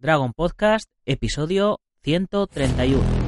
Dragon Podcast, episodio 131.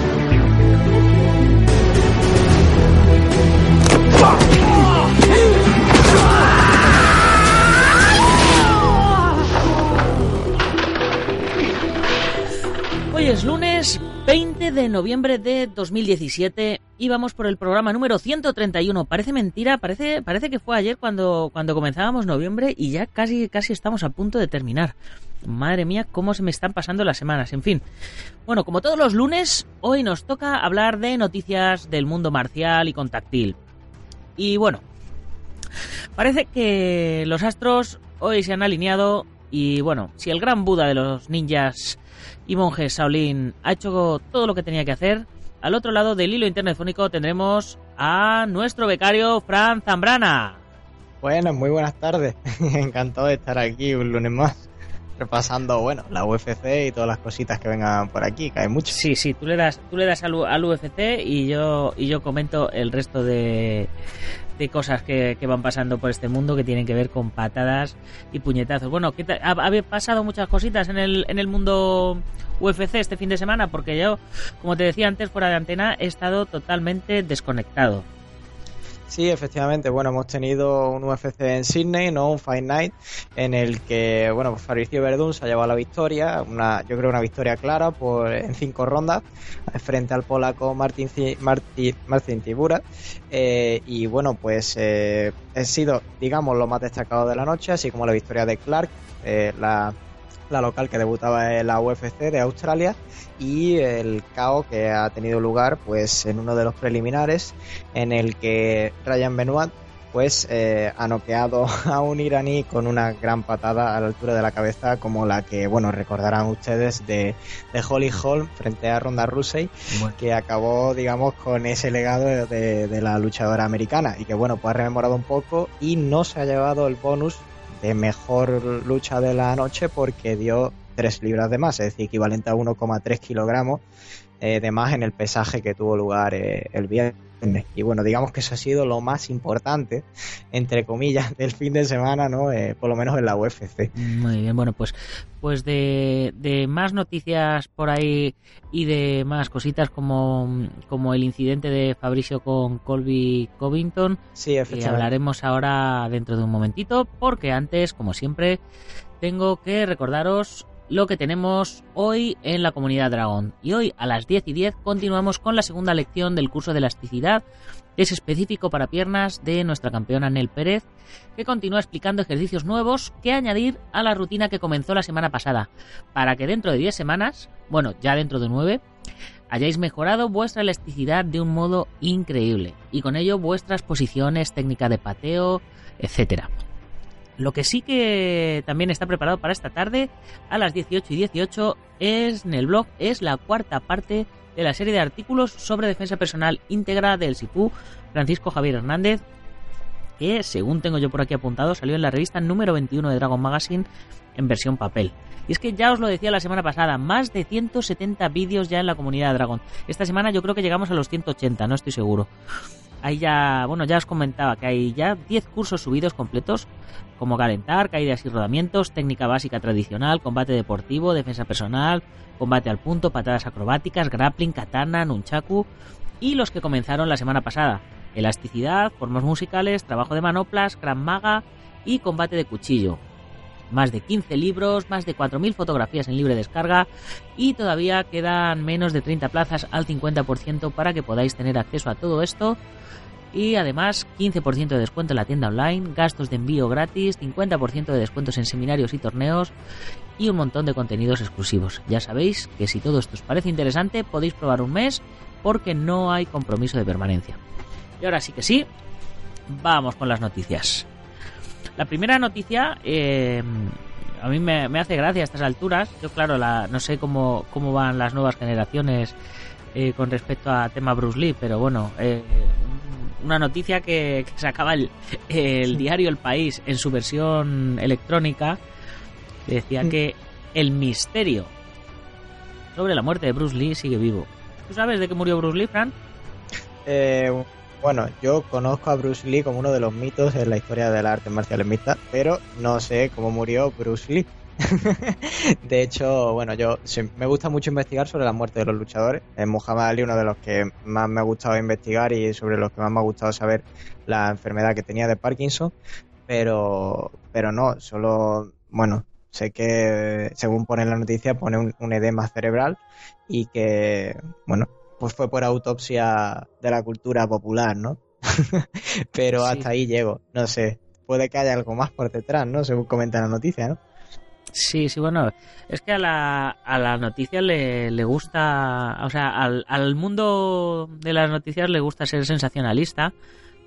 Hoy es lunes 20 de noviembre de 2017 y vamos por el programa número 131. Parece mentira, parece, parece que fue ayer cuando, cuando comenzábamos noviembre y ya casi, casi estamos a punto de terminar. Madre mía, cómo se me están pasando las semanas. En fin. Bueno, como todos los lunes, hoy nos toca hablar de noticias del mundo marcial y contactil. Y bueno, parece que los astros hoy se han alineado y bueno, si el gran Buda de los ninjas y monjes Shaolin ha hecho todo lo que tenía que hacer, al otro lado del hilo internetfónico tendremos a nuestro becario Fran Zambrana. Bueno, muy buenas tardes. Encantado de estar aquí un lunes más. Repasando, bueno, la UFC y todas las cositas que vengan por aquí, que hay mucho. Sí, sí, tú le das, tú le das al, al UFC y yo, y yo comento el resto de, de cosas que, van pasando por este mundo que tienen que ver con patadas y puñetazos. Bueno, ¿qué ha, ha, pasado muchas cositas en el, en el mundo UFC este fin de semana porque yo, como te decía antes, fuera de antena, he estado totalmente desconectado. Sí, efectivamente. Bueno, hemos tenido un UFC en Sydney, ¿no? Un Fight Night, en el que, bueno, pues Fabricio Verdún se ha llevado la victoria. Una, yo creo una victoria clara por, en cinco rondas, frente al polaco Martin, Martin, Martin Tibura. Eh, y bueno, pues eh, ha sido, digamos, lo más destacado de la noche, así como la victoria de Clark, eh, la la local que debutaba en la UFC de Australia y el caos que ha tenido lugar pues en uno de los preliminares en el que Ryan Benoit pues eh, ha noqueado a un iraní con una gran patada a la altura de la cabeza como la que bueno recordarán ustedes de, de Holly Holm frente a Ronda Rousey bueno. que acabó digamos con ese legado de, de, la luchadora americana y que bueno pues ha rememorado un poco y no se ha llevado el bonus de mejor lucha de la noche porque dio 3 libras de más, es decir, equivalente a 1,3 kilogramos eh, de más en el pesaje que tuvo lugar eh, el viernes. Y bueno, digamos que eso ha sido lo más importante, entre comillas, del fin de semana, ¿no? Eh, por lo menos en la UFC. Muy bien, bueno, pues, pues de, de, más noticias por ahí y de más cositas como, como el incidente de Fabricio con Colby Covington, sí, que hablaremos ahora dentro de un momentito, porque antes, como siempre, tengo que recordaros lo que tenemos hoy en la comunidad Dragón. Y hoy a las 10 y 10 continuamos con la segunda lección del curso de elasticidad, que es específico para piernas de nuestra campeona Nel Pérez, que continúa explicando ejercicios nuevos que añadir a la rutina que comenzó la semana pasada, para que dentro de 10 semanas, bueno, ya dentro de 9, hayáis mejorado vuestra elasticidad de un modo increíble y con ello vuestras posiciones, técnica de pateo, etcétera. Lo que sí que también está preparado para esta tarde, a las 18 y 18, es en el blog, es la cuarta parte de la serie de artículos sobre defensa personal íntegra del SIPU Francisco Javier Hernández, que según tengo yo por aquí apuntado, salió en la revista número 21 de Dragon Magazine en versión papel. Y es que ya os lo decía la semana pasada, más de 170 vídeos ya en la comunidad de Dragon. Esta semana yo creo que llegamos a los 180, no estoy seguro. Ahí ya, bueno, ya os comentaba que hay ya 10 cursos subidos completos, como calentar, caídas y rodamientos, técnica básica tradicional, combate deportivo, defensa personal, combate al punto, patadas acrobáticas, grappling, katana, nunchaku, y los que comenzaron la semana pasada, elasticidad, formas musicales, trabajo de manoplas, gran maga y combate de cuchillo. Más de 15 libros, más de 4.000 fotografías en libre descarga y todavía quedan menos de 30 plazas al 50% para que podáis tener acceso a todo esto Y además 15% de descuento en la tienda online, gastos de envío gratis, 50% de descuentos en seminarios y torneos y un montón de contenidos exclusivos. Ya sabéis que si todo esto os parece interesante podéis probar un mes porque no hay compromiso de permanencia. Y ahora sí que sí, vamos con las noticias. La primera noticia eh, a mí me, hace gracia a estas alturas. Yo claro, la, no sé cómo, cómo van las nuevas generaciones eh, con respecto a tema Bruce Lee, pero bueno, eh, una noticia que, sacaba el, el diario El País en su versión electrónica decía que el misterio sobre la muerte de Bruce Lee sigue vivo. ¿Tú sabes de qué murió Bruce Lee, Fran? Eh, bueno, yo conozco a Bruce Lee como uno de los mitos en la historia de las artes marciales mixtas, pero no sé cómo murió Bruce Lee. de hecho, bueno, yo me gusta mucho investigar sobre la muerte de los luchadores. Es Muhammad Ali uno de los que más me ha gustado investigar y sobre los que más me ha gustado saber la enfermedad que tenía de Parkinson. Pero, pero no, solo, bueno, sé que según pone la noticia pone un, edema cerebral y que, bueno, pues fue por autopsia de la cultura popular, ¿no? pero hasta ahí llego, no sé. Puede que haya algo más por detrás, ¿no? Según comenta la noticia, ¿no? Sí, sí, bueno, es que a la, a la noticia le, le gusta, o sea, al, al mundo de las noticias le gusta ser sensacionalista,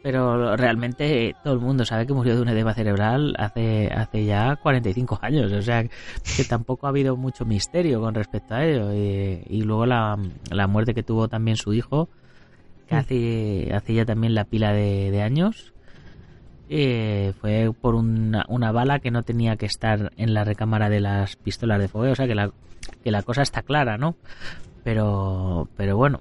pero realmente todo el mundo sabe que murió de un edema cerebral hace, hace ya 45 años, o sea, que tampoco ha habido mucho misterio con respecto a ello. Y, luego la, la, muerte que tuvo también su hijo, que mm. hace, hace ya también la pila de, de años, eh, fue por una, una, bala que no tenía que estar en la recámara de las pistolas de fuego, o sea que la, que la cosa está clara, ¿no? Pero, pero bueno,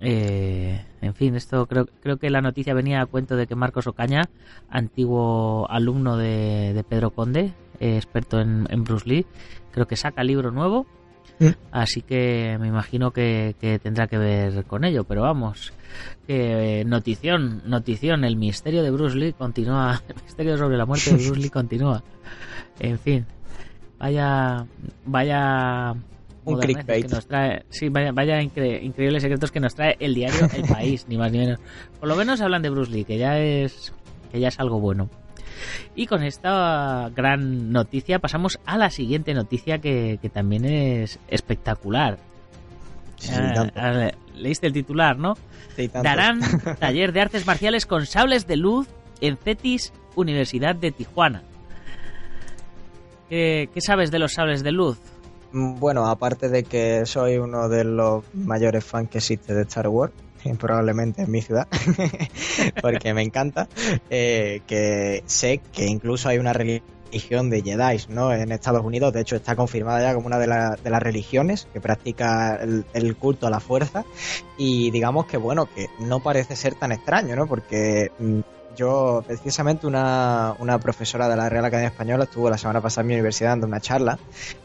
eh, en fin, esto creo, creo que la noticia venía a cuento de que Marcos Ocaña, antiguo alumno de, Pedro Conde, eh, experto en, en Bruce Lee, creo que saca libro nuevo Mm. Así que me imagino que, tendrá que ver con ello. Pero vamos, que notición, notición, el misterio de Bruce Lee continúa. El misterio sobre la muerte de Bruce Lee continúa. En fin, vaya, vaya un que nos trae, sí, vaya, vaya increíbles secretos que nos trae el diario El País, ni más ni menos. Por lo menos hablan de Bruce Lee, que ya es que ya es algo bueno. Y con esta gran noticia pasamos a la siguiente noticia que, también es espectacular. Ah, leíste el titular, ¿no? Darán taller de artes marciales con sables de luz en CETIS Universidad de Tijuana. ¿Qué, ¿Qué, sabes de los sables de luz? Mm, bueno, aparte de que soy uno de los mayores fans que existe de Star Wars, probablemente en mi ciudad, porque me encanta, eh, que sé que incluso hay una religión de Jedi ¿no? en Estados Unidos, de hecho está confirmada ya como una de, las religiones que practica el, el, culto a la fuerza y digamos que bueno, que no parece ser tan extraño, ¿no? porque mm, yo, precisamente, una, una, profesora de la Real Academia Española estuvo la semana pasada en mi universidad dando una charla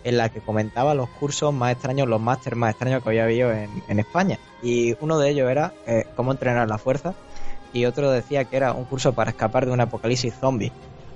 en la que comentaba los cursos más extraños, los másteres más extraños que había habido en, en España. Y uno de ellos era eh, cómo entrenar la fuerza y otro decía que era un curso para escapar de un apocalipsis zombie.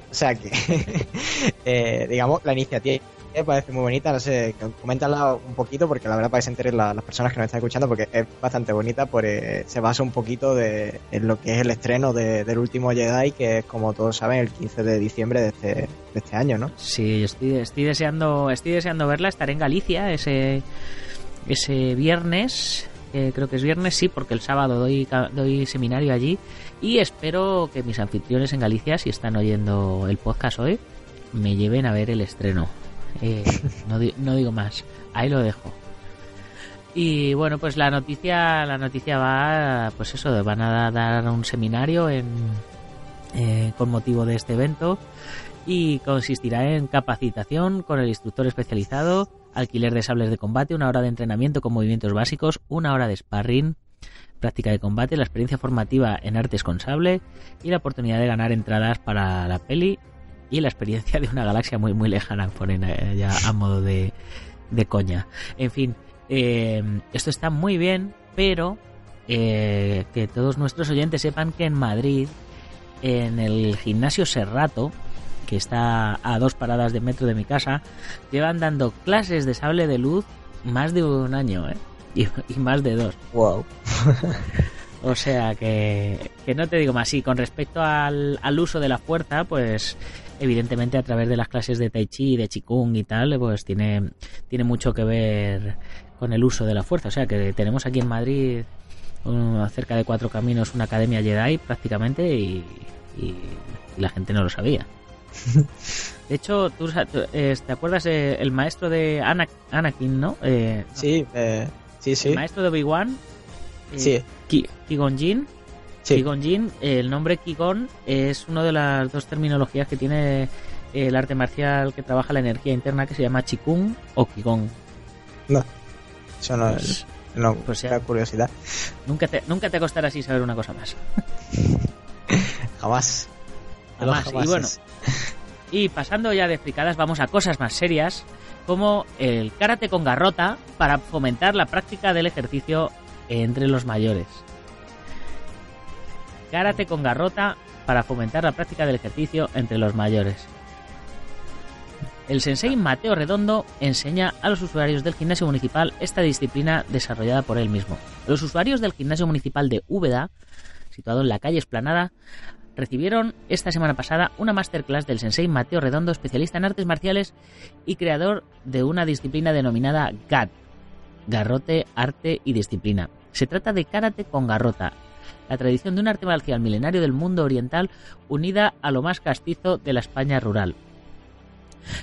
O sea que, eh, digamos, la iniciativa parece muy bonita, no sé, coméntala un poquito porque la verdad para que las personas que nos están escuchando porque es bastante bonita, porque se basa un poquito de, en lo que es el estreno del último Jedi, que es como todos saben el 15 de diciembre de este, de este año, ¿no? Sí, estoy, estoy deseando estoy deseando verla, estaré en Galicia ese, ese viernes creo que es viernes, sí, porque el sábado doy, doy seminario allí y espero que mis anfitriones en Galicia, si están oyendo el podcast hoy, me lleven a ver el estreno. Eh, no, no, digo más, ahí lo dejo. Y bueno, pues la noticia, la noticia va, pues eso, van a dar un seminario en, eh, con motivo de este evento y consistirá en capacitación con el instructor especializado, alquiler de sables de combate, una hora de entrenamiento con movimientos básicos, una hora de sparring, práctica de combate, la experiencia formativa en artes con sable y la oportunidad de ganar entradas para la peli y la experiencia de una galaxia muy muy lejana, ponen eh, ya a modo de, de coña. En fin, eh, esto está muy bien, pero eh, que todos nuestros oyentes sepan que en Madrid, en el gimnasio Serrato, que está a dos paradas de metro de mi casa, llevan dando clases de sable de luz más de un año, ¿eh? Y, más de dos. Wow. O sea que, que no te digo más. Y con respecto al, al uso de la fuerza, pues evidentemente a través de las clases de Tai Chi, de Qigong y tal, pues tiene, tiene mucho que ver con el uso de la fuerza. O sea que tenemos aquí en Madrid um, cerca de cuatro caminos una academia Jedi prácticamente y, y la gente no lo sabía. De hecho, ¿tú, eh, te acuerdas el maestro de Anakin, no? Eh, sí, eh, sí, sí. El maestro de Obi-Wan. sí. Qui-Gon Jinn. Sí. Jin, el nombre Qui-Gon es una de las dos terminologías que tiene el arte marcial que trabaja la energía interna que se llama Qigong o Qigong. No, eso no es. No, pues sea curiosidad. Nunca te, nunca te costará así saber una cosa más. jamás. Jamás. Y bueno, y pasando ya de fricadas, vamos a cosas más serias, como el karate con garrota para fomentar la práctica del ejercicio entre los mayores. Karate con garrota para fomentar la práctica del ejercicio entre los mayores. El sensei Mateo Redondo enseña a los usuarios del gimnasio municipal esta disciplina desarrollada por él mismo. Los usuarios del gimnasio municipal de Úbeda, situado en la calle Esplanada, recibieron esta semana pasada una masterclass del sensei Mateo Redondo, especialista en artes marciales y creador de una disciplina denominada GAT, garrote, arte y disciplina. Se trata de karate con garrota, la tradición de un arte marcial milenario del mundo oriental unida a lo más castizo de la España rural.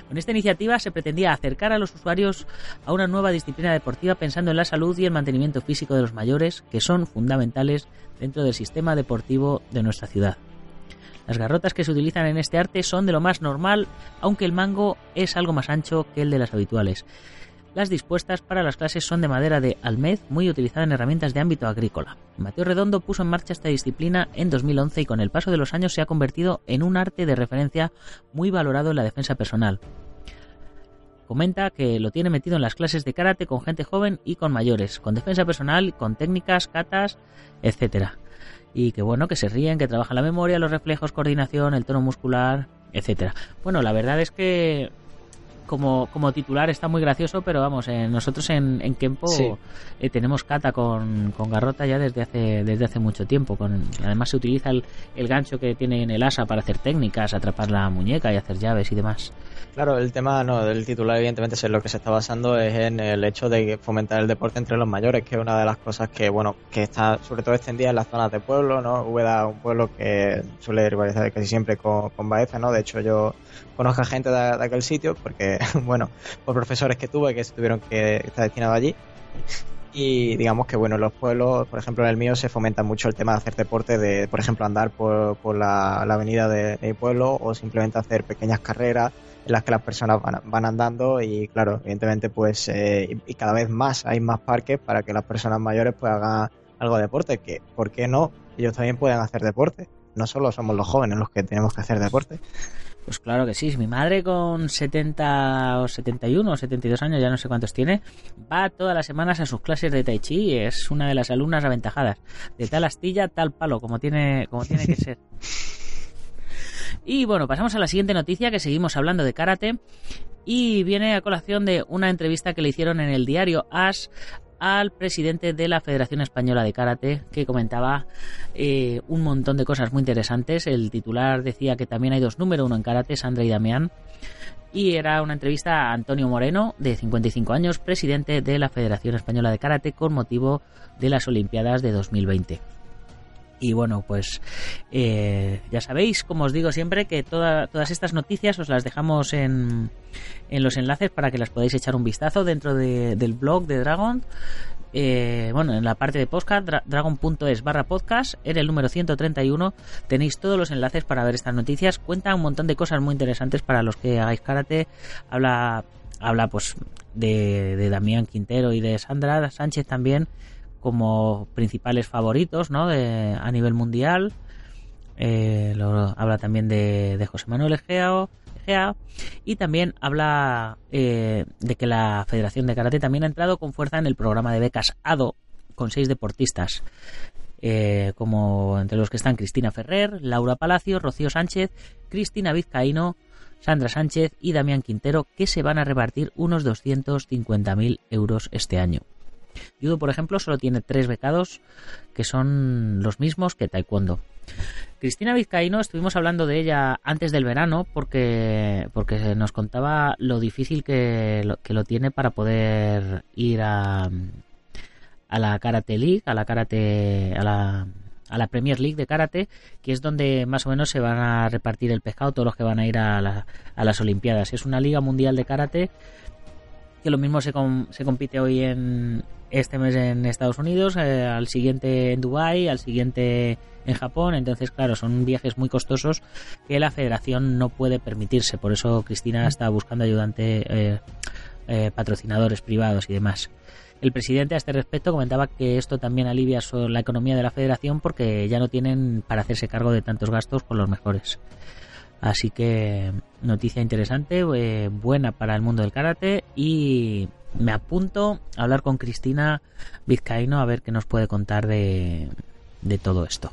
Con esta iniciativa se pretendía acercar a los usuarios a una nueva disciplina deportiva pensando en la salud y el mantenimiento físico de los mayores, que son fundamentales dentro del sistema deportivo de nuestra ciudad. Las garrotas que se utilizan en este arte son de lo más normal, aunque el mango es algo más ancho que el de las habituales. Las dispuestas para las clases son de madera de almez, muy utilizada en herramientas de ámbito agrícola. Mateo Redondo puso en marcha esta disciplina en 2011 y con el paso de los años se ha convertido en un arte de referencia muy valorado en la defensa personal. Comenta que lo tiene metido en las clases de karate con gente joven y con mayores, con defensa personal, con técnicas, katas, etc y que bueno, que se ríen, que trabajan la memoria, los reflejos, coordinación, el tono muscular, etcétera. Bueno, la verdad es que como, como titular está muy gracioso, pero vamos, eh, nosotros en, en Kempo eh, tenemos kata con, con, garrota ya desde hace desde hace mucho tiempo. Con, además se utiliza el, el, gancho que tiene en el asa para hacer técnicas, atrapar la muñeca y hacer llaves y demás. Claro, el tema no del titular evidentemente es lo que se está basando es en el hecho de fomentar el deporte entre los mayores, que es una de las cosas que bueno que está sobre todo extendida en las zonas de pueblo, ¿no? Úbeda, un pueblo que suele rivalizar casi siempre con, con Baeza, ¿no? De hecho yo conozco a gente de, aquel sitio porque bueno por profesores que tuve que tuvieron que estar destinados allí y digamos que bueno en los pueblos por ejemplo en el mío se fomenta mucho el tema de hacer deporte de por ejemplo andar por, por la, avenida del de pueblo o simplemente hacer pequeñas carreras en las que las personas van, andando y claro, evidentemente pues eh, y cada vez más hay más parques para que las personas mayores pues hagan algo de deporte, que ¿por qué no? Ellos también pueden hacer deporte, no solo somos los jóvenes los que tenemos que hacer deporte. Pues claro que sí, mi madre con 70 o 71 o 72 años, ya no sé cuántos tiene, va todas las semanas a sus clases de tai chi, es una de las alumnas aventajadas, de tal astilla, tal palo, como tiene, como tiene que ser. Y bueno, pasamos a la siguiente noticia que seguimos hablando de karate y viene a colación de una entrevista que le hicieron en el diario As al presidente de la Federación Española de Karate que comentaba eh, un montón de cosas muy interesantes. El titular decía que también hay dos número uno en karate, Sandra y Damián. Y era una entrevista a Antonio Moreno, de 55 años, presidente de la Federación Española de Karate, con motivo de las Olimpiadas de 2020. Y bueno, pues eh, ya sabéis, como os digo siempre, que todas estas noticias os las dejamos en, en, los enlaces para que las podáis echar un vistazo dentro del blog de Dragon. Eh, bueno, en la parte de podcast, dragon.es barra podcast, en el número 131 tenéis todos los enlaces para ver estas noticias. Cuenta un montón de cosas muy interesantes para los que hagáis karate. Habla, habla pues de, de Damián Quintero y de Sandra Sánchez también como principales favoritos ¿no? a nivel mundial. Eh, habla también de, José Manuel Egea, y también habla eh, de que la Federación de Karate también ha entrado con fuerza en el programa de becas ADO con seis deportistas. Eh, como entre los que están Cristina Ferrer, Laura Palacio, Rocío Sánchez, Cristina Vizcaíno, Sandra Sánchez y Damián Quintero, que se van a repartir unos 250.000 euros este año. Judo, por ejemplo, solo tiene tres becados que son los mismos que Taekwondo. Cristina Vizcaíno, estuvimos hablando de ella antes del verano porque, porque nos contaba lo difícil que lo, que lo tiene para poder ir a, a la Karate League, a la Karate, a la, a la Premier League de Karate, que es donde más o menos se van a repartir el pescado todos los que van a ir a, a las Olimpiadas. Es una liga mundial de Karate que lo mismo se, se compite hoy en este mes en Estados Unidos, eh, al siguiente en Dubai, al siguiente en Japón. Entonces, claro, son viajes muy costosos que la federación no puede permitirse. Por eso Cristina está buscando ayudante, eh, eh, patrocinadores privados y demás. El presidente a este respecto comentaba que esto también alivia la economía de la federación porque ya no tienen para hacerse cargo de tantos gastos con los mejores. Así que noticia interesante, eh, buena para el mundo del karate y me apunto a hablar con Cristina Vizcaíno a ver qué nos puede contar de, de todo esto.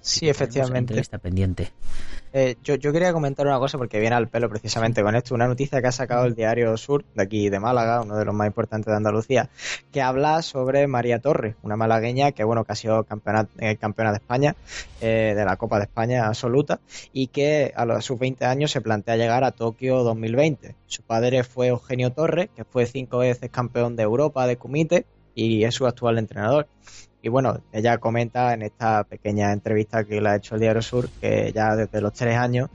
Sí, efectivamente. Está pendiente. Eh, yo, yo, quería comentar una cosa porque viene al pelo precisamente con esto. Una noticia que ha sacado el diario Sur, de aquí de Málaga, uno de los más importantes de Andalucía, que habla sobre María Torres, una malagueña que, bueno, que ha sido campeona, eh, campeona de España, eh, de la Copa de España absoluta, y que a, los, sus 20 años se plantea llegar a Tokio 2020. Su padre fue Eugenio Torres, que fue cinco veces campeón de Europa de Kumite y es su actual entrenador. Y bueno, ella comenta en esta pequeña entrevista que le ha hecho el Diario Sur que ya desde los tres años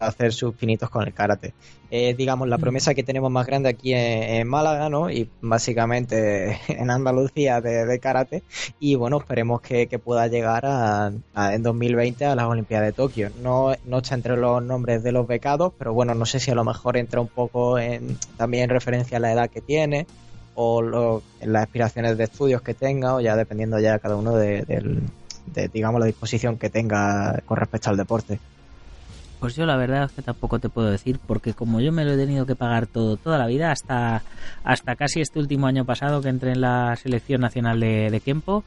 va a hacer sus pinitos con el karate. Es, digamos, la promesa que tenemos más grande aquí en, Málaga, ¿no? Y básicamente en Andalucía de, karate. Y bueno, esperemos que, pueda llegar a, en 2020 a las Olimpiadas de Tokio. No, no está entre los nombres de los becados, pero bueno, no sé si a lo mejor entra un poco en, también en referencia a la edad que tiene o lo, las aspiraciones de estudios que tenga o ya dependiendo ya cada uno de, digamos la disposición que tenga con respecto al deporte. Pues yo la verdad es que tampoco te puedo decir porque como yo me lo he tenido que pagar todo toda la vida hasta hasta casi este último año pasado que entré en la selección nacional de, de Kempo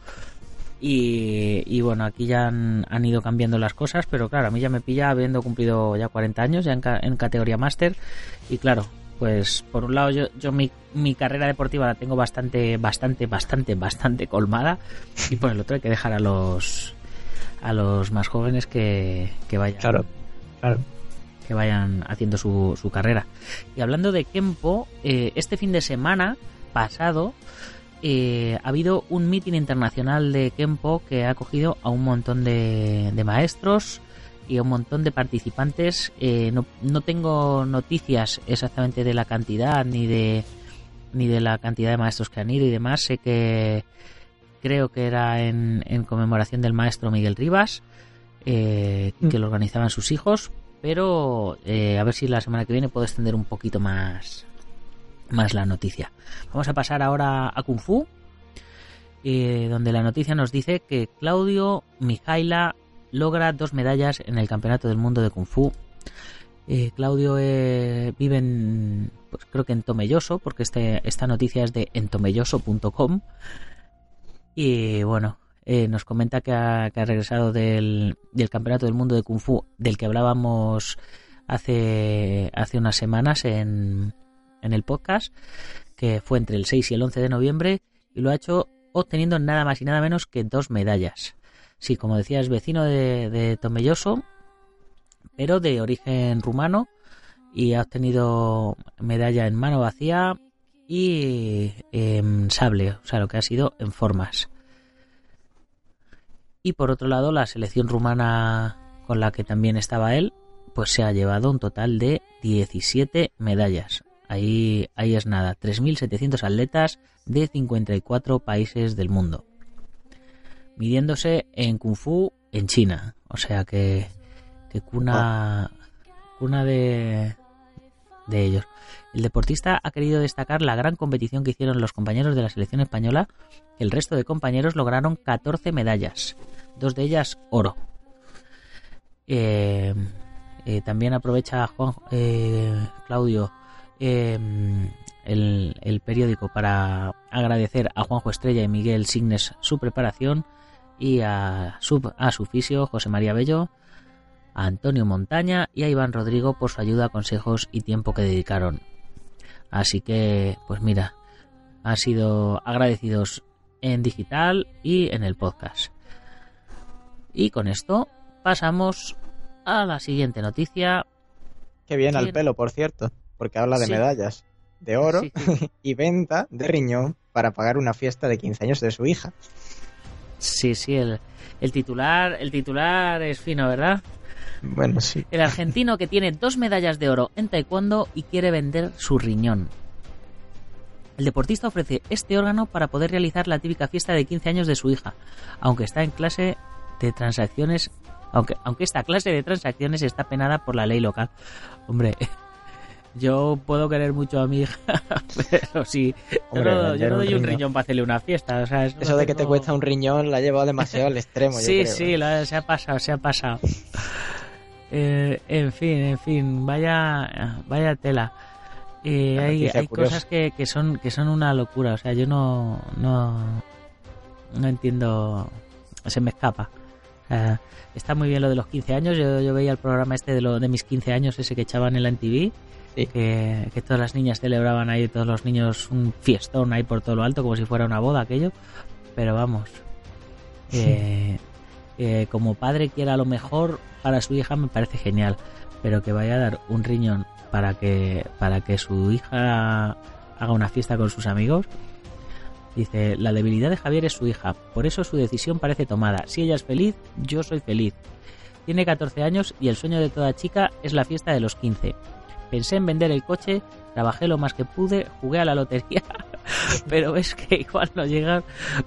y, bueno, aquí ya han, ido cambiando las cosas, pero claro, a mí ya me pilla habiendo cumplido ya 40 años, ya en, en categoría máster, y claro, pues por un lado yo, yo mi, mi, carrera deportiva la tengo bastante, bastante, bastante, bastante colmada y por el otro hay que dejar a los a los más jóvenes que, que vayan claro, claro. que vayan haciendo su, su carrera. Y hablando de Kempo, eh, este fin de semana pasado eh, ha habido un meeting internacional de Kempo que ha acogido a un montón de, de maestros, y un montón de participantes. Eh, no, no, tengo noticias exactamente de la cantidad ni de ni de la cantidad de maestros que han ido y demás. Sé que creo que era en, en conmemoración del maestro Miguel Rivas, eh, mm. que lo organizaban sus hijos. Pero eh, a ver si la semana que viene puedo extender un poquito más, más la noticia. Vamos a pasar ahora a Kung Fu, donde la noticia nos dice que Claudio Mijaila logra dos medallas en el Campeonato del Mundo de Kung Fu. Eh, Claudio eh, vive en, pues creo que en Tomelloso, porque este, esta noticia es de entomelloso.com. Y bueno, eh, nos comenta que ha, regresado del, Campeonato del Mundo de Kung Fu, del que hablábamos hace, unas semanas en, en el podcast, que fue entre el 6 y el 11 de noviembre, y lo ha hecho obteniendo nada más y nada menos que dos medallas. Sí, como decía, es vecino de, Tomelloso, pero de origen rumano y ha obtenido medalla en mano vacía y en sable, o sea, lo que ha sido en formas. Y por otro lado, la selección rumana con la que también estaba él, pues se ha llevado un total de 17 medallas. Ahí, ahí es nada, 3.700 atletas de 54 países del mundo midiéndose en Kung Fu en China. O sea que, que cuna, cuna de, de ellos. El deportista ha querido destacar la gran competición que hicieron los compañeros de la selección española. El resto de compañeros lograron 14 medallas, dos de ellas oro. Eh, eh, también aprovecha Juan eh, Claudio el, el, periódico para agradecer a Juanjo Estrella y Miguel Signes su preparación y a su, a su fisio José María Bello, a Antonio Montaña y a Iván Rodrigo por su ayuda, consejos y tiempo que dedicaron. Así que, pues mira, han sido agradecidos en digital y en el podcast. Y con esto pasamos a la siguiente noticia. Que viene al pelo, por cierto, porque habla de medallas de oro y venta de riñón para pagar una fiesta de 15 años de su hija. Sí, sí, el, el titular, el titular es fino, ¿verdad? Bueno, sí. El argentino que tiene dos medallas de oro en taekwondo y quiere vender su riñón. El deportista ofrece este órgano para poder realizar la típica fiesta de 15 años de su hija, aunque está en clase de transacciones, aunque, aunque esta clase de transacciones está penada por la ley local. Hombre, yo puedo querer mucho a mi hija, pero sí, yo no, doy un riñón. para hacerle una fiesta. eso, de que te cuesta un riñón la ha llevado demasiado al extremo. sí, sí, se ha pasado, se ha pasado. Eh, en fin, en fin, vaya, vaya tela. Eh, hay, hay cosas que, que, son que son una locura. O sea, yo no no, no entiendo. Se me escapa. está muy bien lo de los 15 años. Yo, yo veía el programa este de, lo, de mis 15 años, ese que echaban en la Que, todas las niñas celebraban ahí, todos los niños un fiestón ahí por todo lo alto, como si fuera una boda aquello. Pero vamos, eh, como padre quiera lo mejor para su hija me parece genial, pero que vaya a dar un riñón para que, para que su hija haga una fiesta con sus amigos. Dice, la debilidad de Javier es su hija, por eso su decisión parece tomada. Si ella es feliz, yo soy feliz. Tiene 14 años y el sueño de toda chica es la fiesta de los 15. Pensé en vender el coche, trabajé lo más que pude, jugué a la lotería, pero es que igual no llegan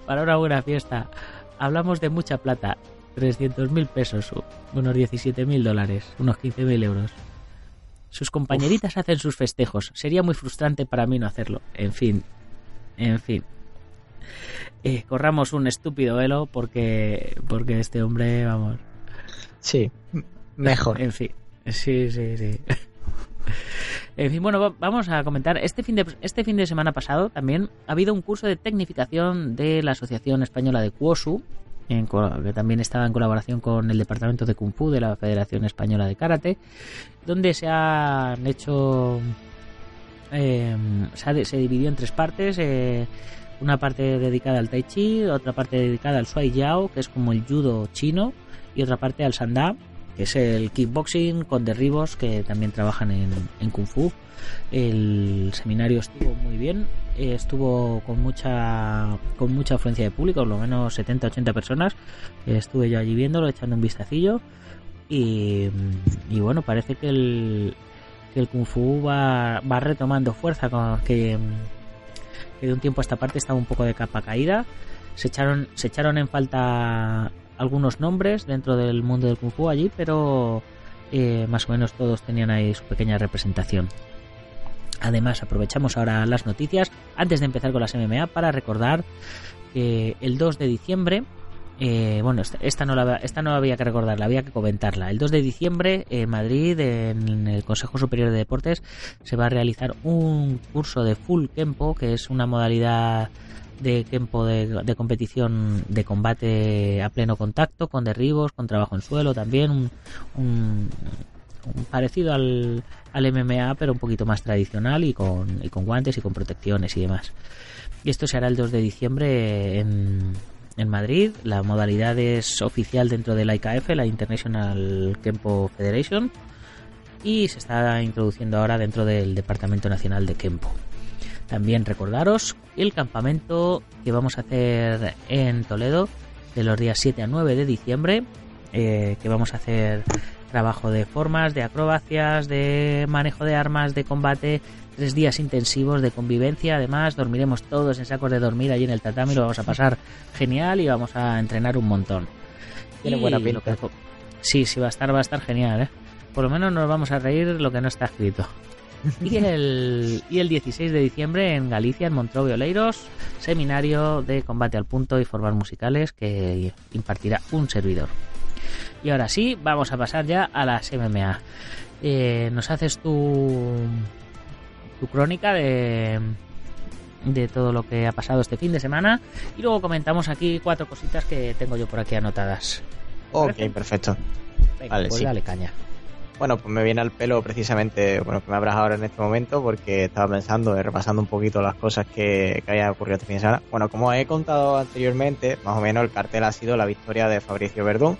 para una buena fiesta. Hablamos de mucha plata, 300 mil pesos, unos 17 mil dólares, unos 15 mil euros. Sus compañeritas hacen sus festejos. Sería muy frustrante para mí no hacerlo. En fin, en fin. Eh, corramos un estúpido velo porque, porque este hombre, vamos. Sí, mejor. En fin, sí, sí, sí. En fin, bueno, vamos a comentar. Este fin, de, este fin de semana pasado también ha habido un curso de tecnificación de la Asociación Española de Kuosu, que también estaba en colaboración con el Departamento de Kung Fu de la Federación Española de Karate, donde se han hecho. Em, se, dividió en tres partes. Eh, una parte dedicada al Tai Chi, otra parte dedicada al Shuai Yao, que es como el judo chino, y otra parte al Sanda, es el kickboxing con derribos que también trabajan en, Kung Fu. El seminario estuvo muy bien, estuvo con mucha con mucha afluencia de público, por lo menos 70-80 personas. Estuve yo allí viéndolo, echando un vistacillo. Y, bueno, parece que el, Kung Fu va, va retomando fuerza, que de un tiempo a esta parte estaba un poco de capa caída. Se echaron, se echaron en falta algunos nombres dentro del mundo del Kung Fu allí, pero eh, más o menos todos tenían ahí su pequeña representación. Además, aprovechamos ahora las noticias antes de empezar con las MMA para recordar que el 2 de diciembre, eh, bueno, esta, no la, esta no había que recordarla, había que comentarla. El 2 de diciembre en Madrid, en el Consejo Superior de Deportes, se va a realizar un curso de Full Kempo, que es una modalidad de tiempo de, competición de combate a pleno contacto, con derribos, con trabajo en suelo también, un, parecido al, al, MMA, pero un poquito más tradicional y con, y con guantes y con protecciones y demás. Y esto se hará el 2 de diciembre en, en Madrid. La modalidad es oficial dentro de la IKF, la International Kempo Federation, y se está introduciendo ahora dentro del Departamento Nacional de Kempo. También recordaros el campamento que vamos a hacer en Toledo de los días 7 a 9 de diciembre, eh, que vamos a hacer trabajo de formas, de acrobacias, de manejo de armas, de combate, tres días intensivos de convivencia. Además, dormiremos todos en sacos de dormir allí en el tatami, lo vamos a pasar genial y vamos a entrenar un montón. Tiene buena pinta. Sí, sí, va a estar, va a estar genial, ¿eh? Por lo menos nos vamos a reír lo que no está escrito. Y el, y el 16 de diciembre en Galicia, en Montrobio Oleiros, seminario de combate al punto y formas musicales que impartirá un servidor. Y ahora sí, vamos a pasar ya a las MMA. Eh, nos haces tu, tu crónica de, de todo lo que ha pasado este fin de semana y luego comentamos aquí cuatro cositas que tengo yo por aquí anotadas. Ok, perfecto. Venga, pues dale caña. Bueno, pues me viene al pelo precisamente, bueno, que me abras ahora en este momento porque estaba pensando, eh, repasando un poquito las cosas que, que haya ocurrido este fin de semana. Bueno, como he contado anteriormente, más o menos el cartel ha sido la victoria de Fabricio Verdún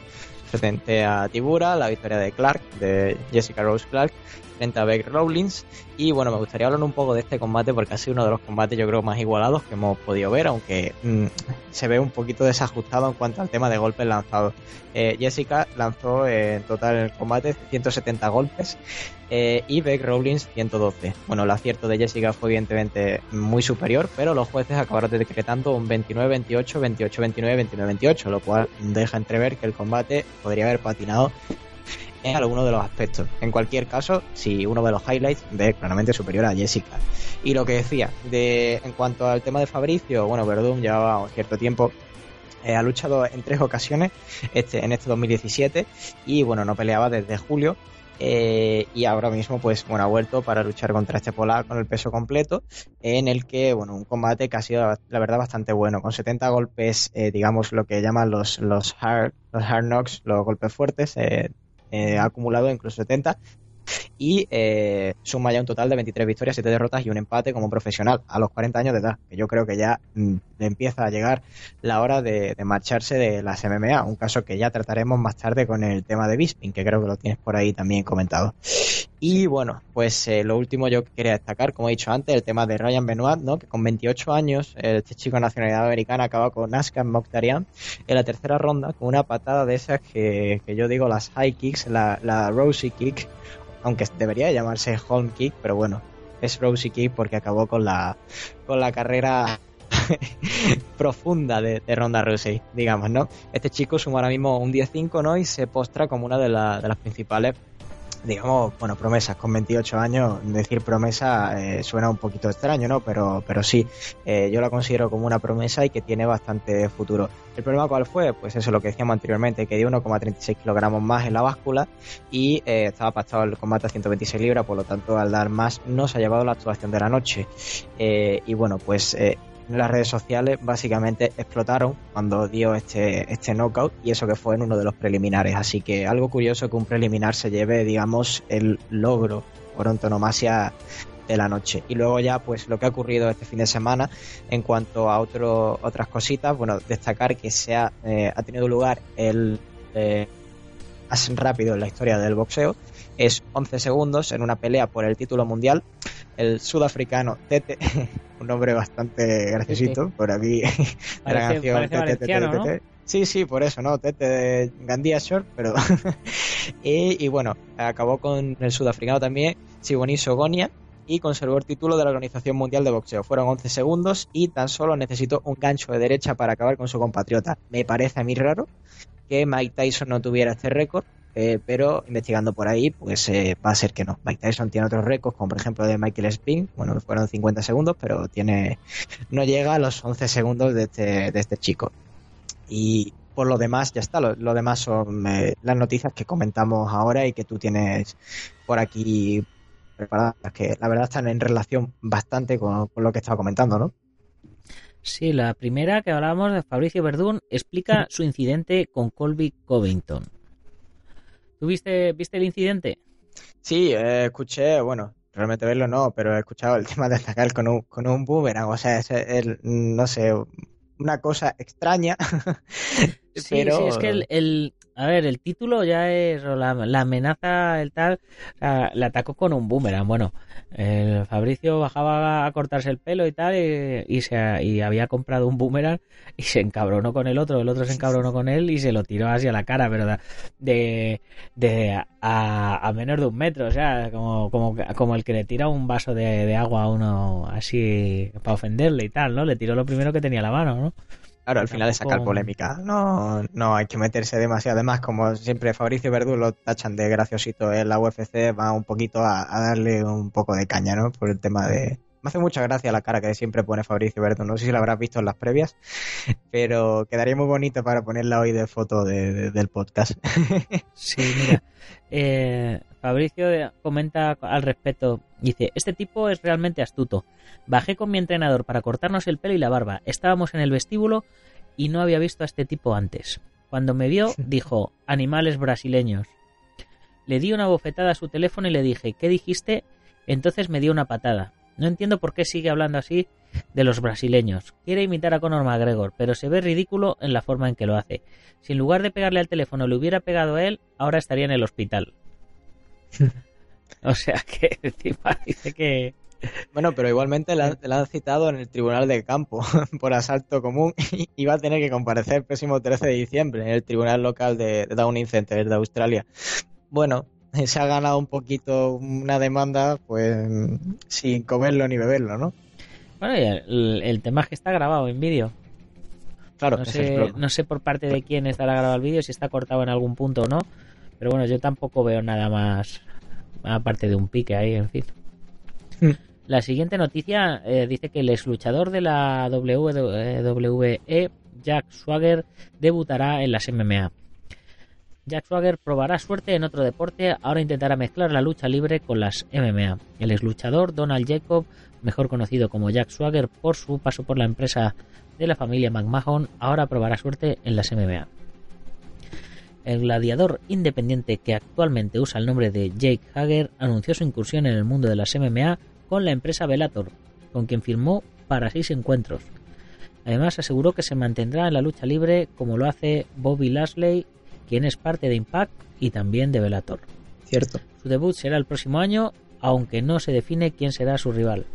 frente a Tibura, la victoria de Clark, de Jessica Rose Clark, frente a Beck Rawlins. Y bueno, me gustaría hablar un poco de este combate porque ha sido uno de los combates yo creo más igualados que hemos podido ver, aunque mm, se ve un poquito desajustado en cuanto al tema de golpes lanzados. Eh, Jessica lanzó eh, en total en el combate 170 golpes eh, y Beck Rawlins 112. Bueno, el acierto de Jessica fue evidentemente muy superior, pero los jueces acabaron decretando un 29-28, 28-29, 29-28, lo cual deja entrever que el combate podría haber patinado en alguno de los aspectos. En cualquier caso, si uno ve los highlights, ve claramente superior a Jessica. Y lo que decía, de en cuanto al tema de Fabricio, bueno, Verdún llevaba un cierto tiempo eh, ha luchado en tres ocasiones este, en este 2017 y bueno, no peleaba desde julio. Eh, y ahora mismo pues bueno ha vuelto para luchar contra este polar con el peso completo en el que bueno un combate que ha sido la verdad bastante bueno con 70 golpes eh, digamos lo que llaman los los hard los hard knocks los golpes fuertes eh, ha acumulado incluso 70 y eh, suma ya un total de 23 victorias, 7 derrotas y un empate como profesional a los 40 años de edad, que yo creo que ya mm, empieza a llegar la hora de, de, marcharse de las MMA, un caso que ya trataremos más tarde con el tema de Bisping, que creo que lo tienes por ahí también comentado. Y bueno, pues eh, lo último yo quería destacar, como he dicho antes, el tema de Ryan Benoit, ¿no? que con 28 años, este chico de nacionalidad americana acaba con Askar Mokhtarian en la tercera ronda con una patada de esas que, que yo digo las high kicks, la, la Rosie kick, aunque debería llamarse home kick, pero bueno, es Rosie kick porque acabó con la, con la carrera profunda de, de, Ronda Rousey, digamos, ¿no? Este chico suma ahora mismo un 10-5, ¿no? Y se postra como una de, la, de las principales digamos, bueno, promesas con 28 años, decir promesa eh, suena un poquito extraño, ¿no? Pero, pero sí, eh, yo la considero como una promesa y que tiene bastante futuro. ¿El problema cuál fue? Pues eso, lo que decíamos anteriormente, que dio 1,36 kilogramos más en la báscula y eh, estaba pactado el combate a 126 libras, por lo tanto, al dar más no se ha llevado la actuación de la noche. Eh, y bueno, pues las redes sociales básicamente explotaron cuando dio este, este knockout y eso que fue en uno de los preliminares. Así que algo curioso que un preliminar se lleve, digamos, el logro por antonomasia de la noche. Y luego ya, pues lo que ha ocurrido este fin de semana en cuanto a otro, otras cositas, bueno, destacar que se ha, eh, ha tenido lugar el eh, más rápido en la historia del boxeo. Es 11 segundos en una pelea por el título mundial. El sudafricano Tete, un nombre bastante graciosito, por aquí la canción Tete, Tete, ¿no? Tete. Sí, sí, por eso, ¿no? Tete de Gandía Short, pero... y, y, bueno, acabó con el sudafricano también, Siboniso Gonia, y conservó el título de la Organización Mundial de Boxeo. Fueron 11 segundos y tan solo necesitó un gancho de derecha para acabar con su compatriota. Me parece a mí raro que Mike Tyson no tuviera este récord, eh, pero investigando por ahí, pues eh, va a ser que no. Mike Tyson tiene otros récords, como por ejemplo de Michael Spin, bueno, fueron 50 segundos, pero tiene no llega a los 11 segundos de este, de este chico. Y por lo demás, ya está. Lo, demás son eh, las noticias que comentamos ahora y que tú tienes por aquí preparadas, que la verdad están en relación bastante con, con lo que estaba comentando, ¿no? Sí, la primera que hablábamos de Fabricio Verdún explica su incidente con Colby Covington. ¿Tú viste, viste el incidente? Sí, eh, escuché, bueno, realmente verlo no, pero he escuchado el tema de atacar con un, con un boomerang, o sea, es el, no sé, una cosa extraña. sí, pero... sí, es que el, el, a ver, el título ya es la, la amenaza, el tal, la, la, atacó con un boomerang. Bueno, el Fabricio bajaba a cortarse el pelo y tal, y, y, se, y había comprado un boomerang y se encabronó con el otro, el otro se encabronó con él y se lo tiró hacia la cara, pero de, de a, a menos de un metro, o sea, como, como, como el que le tira un vaso de, de agua a uno así para ofenderle y tal, ¿no? Le tiró lo primero que tenía a la mano, ¿no? Claro, al final es sacar polémica. No, no hay que meterse demasiado. Además, como siempre Fabricio Verdú lo tachan de graciosito en la UFC, va un poquito a, a, darle un poco de caña, ¿no? Por el tema de... Me hace mucha gracia la cara que siempre pone Fabricio Verdú. No sé si lo habrás visto en las previas, pero quedaría muy bonito para ponerla hoy de foto de, de, del podcast. sí, mira. Eh, Fabricio comenta al respecto, dice, este tipo es realmente astuto. Bajé con mi entrenador para cortarnos el pelo y la barba. Estábamos en el vestíbulo y no había visto a este tipo antes. Cuando me vio, dijo, animales brasileños. Le di una bofetada a su teléfono y le dije, ¿qué dijiste? Entonces me dio una patada. No entiendo por qué sigue hablando así de los brasileños. Quiere imitar a Conor McGregor, pero se ve ridículo en la forma en que lo hace. Si en lugar de pegarle al teléfono le hubiera pegado a él, ahora estaría en el hospital. o sea que dice que... Bueno, pero igualmente la, han citado en el Tribunal de Campo por asalto común y va a tener que comparecer el próximo 13 de diciembre en el Tribunal Local de Downing Center de Australia. Bueno, se ha ganado un poquito una demanda, pues sin comerlo ni beberlo, ¿no? Bueno, y el, tema es que está grabado en vídeo. Claro, no sé, no sé por parte de quién estará grabado el vídeo, si está cortado en algún punto o no. Pero bueno, yo tampoco veo nada más aparte de un pique ahí, en fin. La siguiente noticia eh, dice que el ex luchador de la WWE, Jack Swagger, debutará en las MMA. Jack Swagger probará suerte en otro deporte, ahora intentará mezclar la lucha libre con las MMA. El ex luchador Donald Jacob, mejor conocido como Jack Swagger por su paso por la empresa de la familia McMahon, ahora probará suerte en las MMA. El gladiador independiente que actualmente usa el nombre de Jake Hager anunció su incursión en el mundo de las MMA con la empresa Bellator, con quien firmó para seis encuentros. Además aseguró que se mantendrá en la lucha libre como lo hace Bobby Lashley quien es parte de Impact y también de Bellator. Cierto. Su debut será el próximo año, aunque no se define quién será su rival.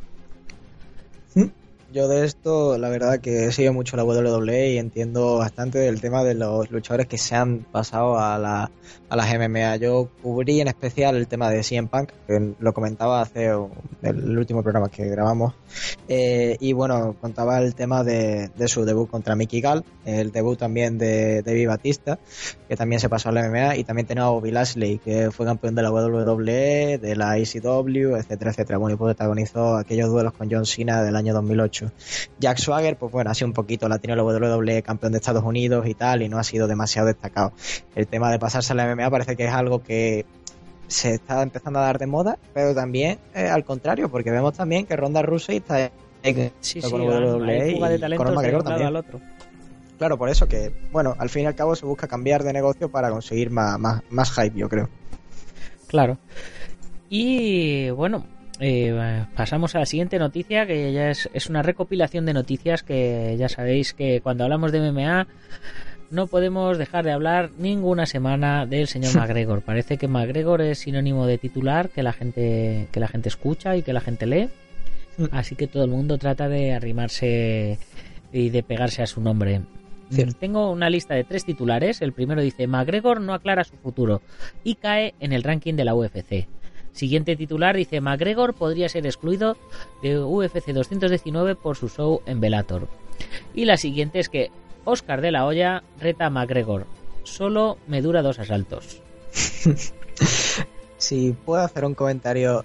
¿Mm? Yo de esto, la verdad que sigo mucho la WWE y entiendo bastante del tema de los luchadores que se han pasado a, la, a las MMA. Yo cubrí en especial el tema de CM Punk, que lo comentaba hace el último programa que grabamos. Eh, y bueno, contaba el tema de, su debut contra Mickey Gall, el debut también de David Batista, que también se pasó a la MMA, y también tenía a Bobby Lashley, que fue campeón de la WWE, de la ECW, etcétera, etcétera. Bueno, y protagonizó aquellos duelos con John Cena del año 2008. Jack Swagger, pues bueno, ha sido un poquito latino la WWE, campeón de Estados Unidos y tal, y no ha sido demasiado destacado. El tema de pasarse a la MMA parece que es algo que se está empezando a dar de moda, pero también eh, al contrario, porque vemos también que Ronda Rousey está en sí, WWE y con McGregor también. Al otro. Claro, por eso que, bueno, al fin y al cabo se busca cambiar de negocio para conseguir más, más, más hype, yo creo. Claro. Y bueno, eh, pasamos a la siguiente noticia, que ya es, es, una recopilación de noticias que ya sabéis que cuando hablamos de MMA no podemos dejar de hablar ninguna semana del señor McGregor. Parece que McGregor es sinónimo de titular que la gente que la gente escucha y que la gente lee. Así que todo el mundo trata de arrimarse y de pegarse a su nombre. Tengo una lista de tres titulares. El primero dice McGregor no aclara su futuro y cae en el ranking de la UFC. Siguiente titular dice McGregor podría ser excluido de UFC 219 por su show en Bellator. Y la siguiente es que Oscar de la Hoya reta a McGregor. Solo me dura dos asaltos. si puedo hacer un comentario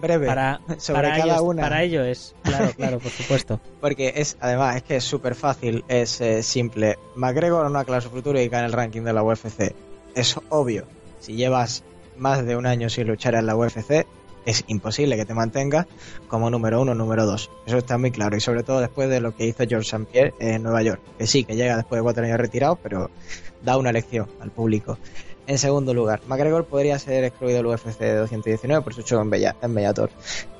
breve para, sobre cada ellos, una. Para ello es, claro, claro, por supuesto. Porque es, además, es que es súper fácil, es eh, simple. McGregor no aclara su futuro y cae en el ranking de la UFC. Es obvio. Si llevas más de un año sin luchar en la UFC, es imposible que te mantengas como número uno número dos. Eso está muy claro. Y sobre todo después de lo que hizo George St. Pierre en Nueva York. Que sí, que llega después de cuatro años retirado, pero da una lección al público. En segundo lugar, McGregor podría ser excluido del UFC de 219 por su show en, Bellator.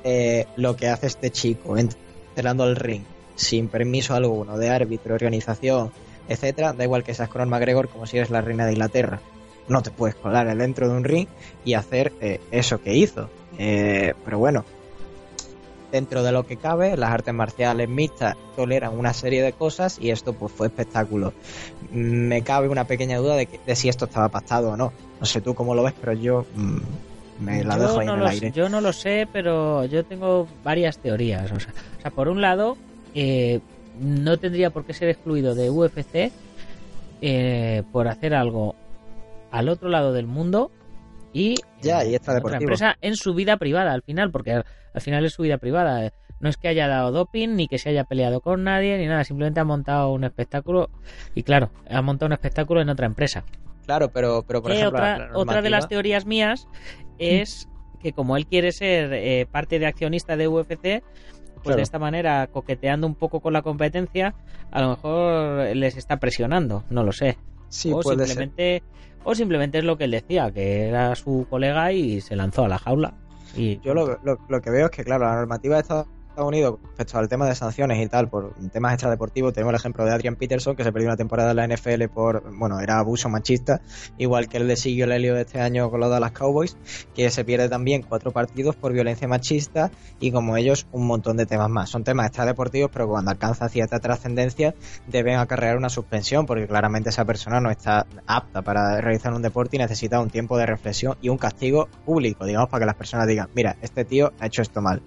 Eh, lo que hace este chico entrando al ring sin permiso alguno de árbitro, organización, etcétera, da igual que seas Conor McGregor como si eres la reina de Inglaterra no te puedes colar dentro de un ring y hacer eh, eso que hizo. Eh, pero bueno, dentro de lo que cabe, las artes marciales mixtas toleran una serie de cosas y esto pues fue espectáculo. Me cabe una pequeña duda de, de si esto estaba pactado o no. No sé tú cómo lo ves, pero yo mm, me la dejo ahí en el aire. Yo no lo sé, pero yo tengo varias teorías. O sea, por un lado, eh, no tendría por qué ser excluido de UFC por hacer algo al otro lado del mundo y, ya, y esta empresa en su vida privada al final, porque al, final es su vida privada. No es que haya dado doping, ni que se haya peleado con nadie, ni nada, simplemente ha montado un espectáculo y claro, ha montado un espectáculo en otra empresa. Claro, pero, pero por ejemplo, otra, otra de las teorías mías es que como él quiere ser eh, parte de accionista de UFC, pues de esta manera, coqueteando un poco con la competencia, a lo mejor les está presionando, no lo sé. Sí, o puede simplemente o simplemente es lo que él decía, que era su colega y se lanzó a la jaula. Y Yo lo, lo- que veo es que, claro, la normativa de Estados Unidos respecto al tema de sanciones y tal, por temas extradeportivos, tenemos el ejemplo de Adrian Peterson, que se perdió una temporada en la NFL por, bueno, era abuso machista, igual que el de Sigio Lelio de este año con los Dallas Cowboys, que se pierde también cuatro partidos por violencia machista y como ellos un montón de temas más. Son temas extradeportivos, pero cuando alcanza cierta trascendencia deben acarrear una suspensión, porque claramente esa persona no está apta para realizar un deporte y necesita un tiempo de reflexión y un castigo público, digamos, para que las personas digan, mira, este tío ha hecho esto mal.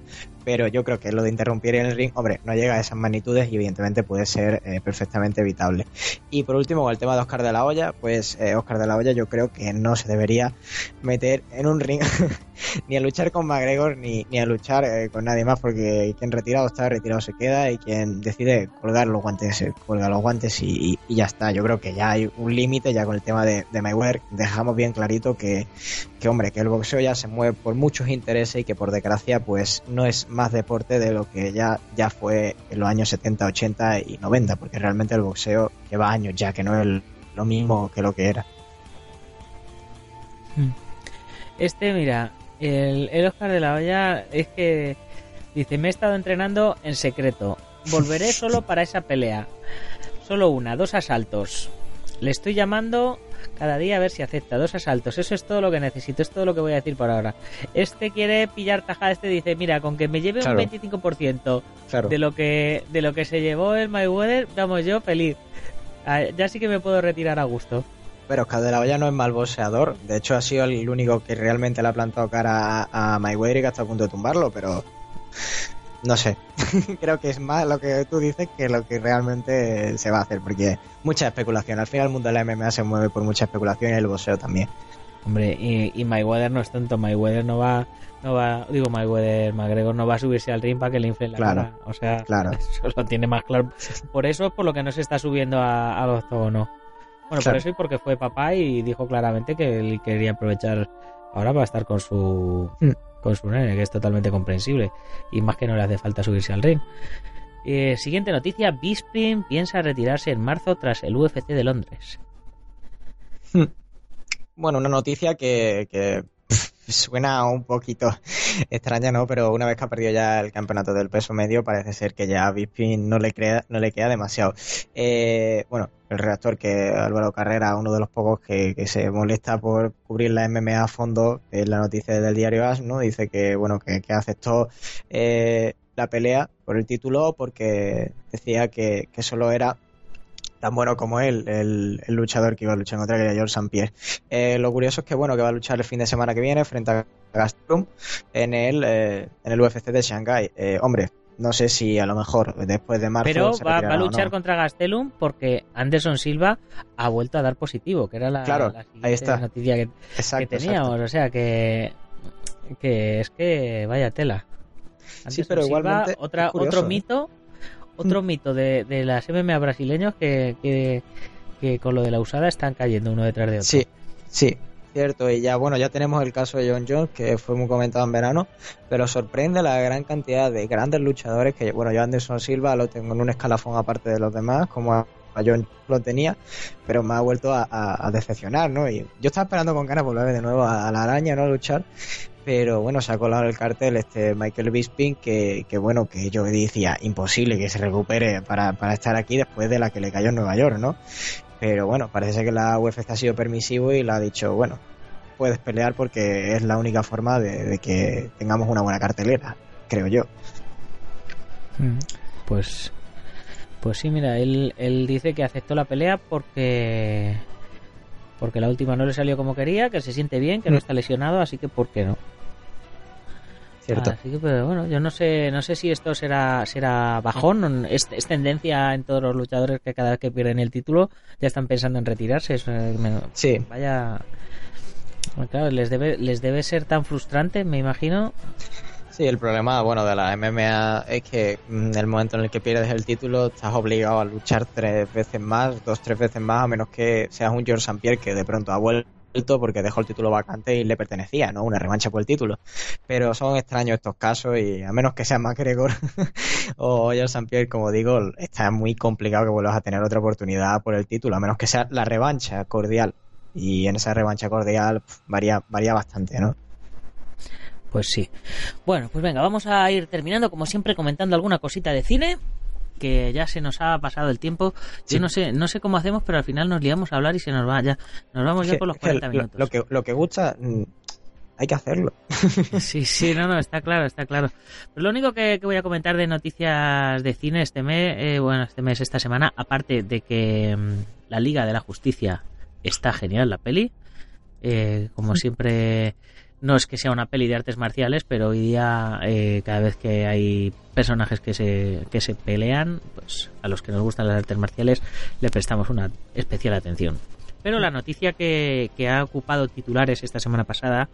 Pero yo creo que lo de interrumpir en el ring, hombre, no llega a esas magnitudes y evidentemente puede ser eh, perfectamente evitable. Y por último, con el tema de Oscar de la Hoya, pues eh, Oscar de la Hoya yo creo que no se debería meter en un ring ni a luchar con McGregor ni, ni a luchar eh, con nadie más, porque quien retirado está, retirado se queda y quien decide colgar los guantes, se cuelga los guantes y, y- y ya está. Yo creo que ya hay un límite ya con el tema de, de Mayweather. Dejamos bien clarito que, que, hombre, que el boxeo ya se mueve por muchos intereses y que por desgracia pues no es más deporte de lo que ya, ya fue en los años 70, 80 y 90, porque realmente el boxeo lleva años ya que no es el- lo mismo que lo que era. Este, mira, el, el Oscar de la Hoya es que dice, me he estado entrenando en secreto. Volveré solo para esa pelea. Solo una, dos asaltos. Le estoy llamando cada día a ver si acepta. Dos asaltos. Eso es todo lo que necesito. Es todo lo que voy a decir por ahora. Este quiere pillar tajada. Este dice, mira, con que me lleve Claro. un 25% Claro. de lo que de lo que se llevó el Mayweather, vamos yo feliz. Ah, Ya sí que me puedo retirar a gusto. Pero Oscar de la Hoya no es mal boxeador. De hecho, ha sido el único que realmente le ha plantado cara a, a Mayweather y que ha estado a punto de tumbarlo, pero no sé. Creo que es más lo que tú dices que lo que realmente se va a hacer, porque mucha especulación. Al final, el mundo de la MMA se mueve por mucha especulación y el boxeo también. Hombre, y, y Mayweather no es tonto. Mayweather no va, no va, digo Mayweather, McGregor no va a subirse al ring para que le inflen la Claro, cara. O sea, claro. eso lo tiene más claro. Por eso es por lo que no se está subiendo a, al octógono. Bueno, Claro. por eso y porque fue papá y dijo claramente que él quería aprovechar ahora para estar con su Mm. Nene, que es totalmente comprensible. Y más que no le hace falta subirse al ring. Eh, siguiente noticia, Bisping piensa retirarse en marzo tras el UFC de Londres. Bueno, una noticia que, suena un poquito extraña, ¿no? Pero una vez que ha perdido ya el campeonato del peso medio, parece ser que ya a Bisping no le, no le queda demasiado. Eh, bueno, el redactor que Álvaro Carrera, uno de los pocos que, se molesta por cubrir la MMA a fondo, es la noticia del diario As, ¿no? Dice que, bueno, que, aceptó eh, la pelea por el título porque decía que solo era tan bueno como él, el, el luchador que iba a luchar contra que era George St. Pierre. Eh, lo curioso es que bueno que va a luchar el fin de semana que viene frente a Gastelum en el eh, en el UFC de Shanghai. Eh, hombre, no sé si a lo mejor después de marzo Pero se va, va a luchar no. contra Gastelum porque Anderson Silva ha vuelto a dar positivo, que era la, Claro, la siguiente ahí está. noticia que, Exacto, que teníamos. exacto. O sea que, que es que vaya tela. Sí, pero Silva, igualmente otra, curioso, otro mito, otro mito de, de las MMA brasileños que, que, con lo de la usada están cayendo uno detrás de otro. Sí, sí, cierto. Y ya, bueno, ya tenemos el caso de John Jones, que fue muy comentado en verano, pero sorprende la gran cantidad de grandes luchadores que, bueno, yo Anderson Silva lo tengo en un escalafón aparte de los demás, como a John lo tenía, pero me ha vuelto a, decepcionar, ¿no? Y yo estaba esperando con ganas volver de nuevo a, a la araña, ¿no? A luchar, pero bueno, se ha colado el cartel este Michael Bisping, que, que bueno, que yo decía, imposible que se recupere para, para estar aquí después de la que le cayó en Nueva York, ¿no? Pero bueno, parece ser que la UFC ha sido permisivo y le ha dicho, bueno, puedes pelear porque es la única forma de, de que tengamos una buena cartelera, creo yo. Mm, Pues, pues sí, mira, él, él dice que aceptó la pelea porque porque la última no le salió como quería, que se siente bien, que no Mm. está lesionado, así que ¿por qué no? Cierto. Así que, pero bueno, yo no sé, no sé si esto será, será bajón, es, es tendencia en todos los luchadores que cada vez que pierden el título ya están pensando en retirarse. es, me- Sí, vaya, claro, les debe, les debe ser tan frustrante, me imagino. Sí, el problema, bueno, de la MMA es que mm, en el momento en el que pierdes el título estás obligado a luchar tres veces más, dos, tres veces más, a menos que seas un George St. Pierre que de pronto ha vuelto porque dejó el título vacante y le pertenecía, ¿no? Una revancha por el título. Pero son extraños estos casos y a menos que sea McGregor o George St. Pierre, como digo, está muy complicado que vuelvas a tener otra oportunidad por el título, a menos que sea la revancha cordial. Y en esa revancha cordial varía, varía bastante, ¿no? Pues sí. Bueno, pues venga, vamos a ir terminando, como siempre, comentando alguna cosita de cine que ya se nos ha pasado el tiempo. Yo no sé, no sé cómo hacemos, pero al final nos liamos a hablar y se nos va ya, nos vamos ya por los 40 minutos. Lo, que lo que gusta mm, hay que hacerlo. Sí, sí, no, no, está claro, está claro. Pero lo único que, voy a comentar de noticias de cine este mes, eh, bueno, este mes, esta semana, aparte de que mm, la Liga de la Justicia está genial, la peli, eh, como siempre no es que sea una peli de artes marciales, pero hoy día eh, cada vez que hay personajes que se, que se pelean, pues a los que nos gustan las artes marciales le prestamos una especial atención. Pero la noticia que, ha ocupado titulares esta semana pasada